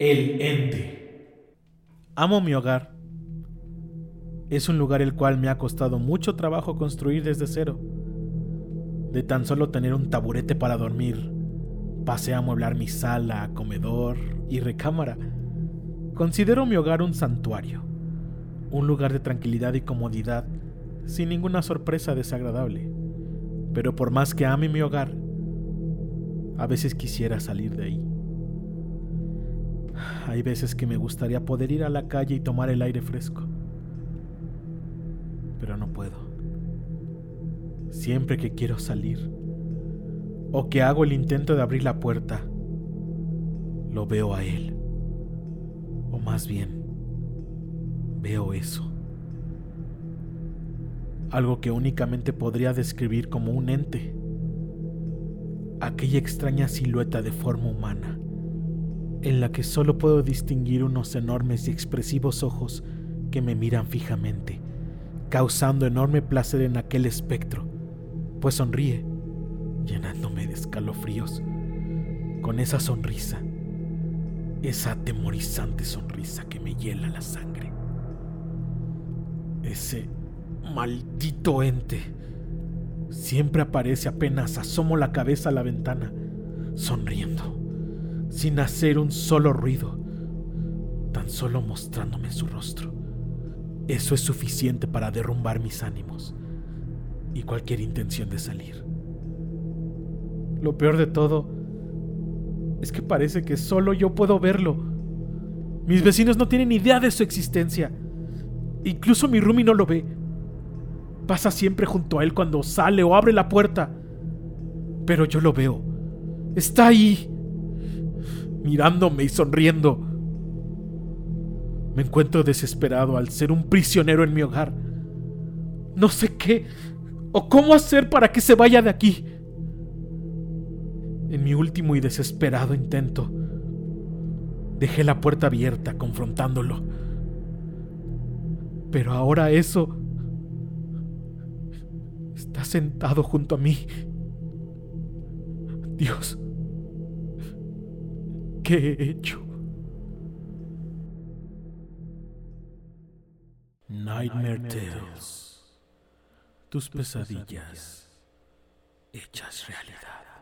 El ente. Amo mi hogar. Es un lugar el cual me ha costado mucho trabajo construir desde cero. De tan solo tener un taburete para dormir, pasé a amueblar mi sala, comedor y recámara. Considero mi hogar un santuario, un lugar de tranquilidad y comodidad, sin ninguna sorpresa desagradable. Pero por más que ame mi hogar, a veces quisiera salir de ahí. Hay veces que me gustaría poder ir a la calle y tomar el aire fresco, pero no puedo. Siempre que quiero salir, o que hago el intento de abrir la puerta, lo veo a él. O más bien, veo eso. Algo que únicamente podría describir como un ente. Aquella extraña silueta de forma humana, en la que solo puedo distinguir unos enormes y expresivos ojos que me miran fijamente, causando enorme placer en aquel espectro, pues sonríe, llenándome de escalofríos, con esa sonrisa esa atemorizante sonrisa que me hiela la sangre. Ese maldito ente siempre aparece apenas asomo la cabeza a la ventana, sonriendo, sin hacer un solo ruido, tan solo mostrándome su rostro. Eso es suficiente para derrumbar mis ánimos y cualquier intención de salir. Lo peor de todo es que parece que solo yo puedo verlo. Mis vecinos no tienen idea de su existencia. Incluso mi Rumi no lo ve. Pasa siempre junto a él cuando sale o abre la puerta. Pero yo lo veo. Está ahí. Mirándome y sonriendo. Me encuentro desesperado al ser un prisionero en mi hogar. No sé qué o cómo hacer para que se vaya de aquí en mi último y desesperado intento. Dejé la puerta abierta confrontándolo. Pero ahora eso está sentado junto a mí. Dios, ¿qué he hecho? Nightmare Tales. Tus pesadillas hechas realidad.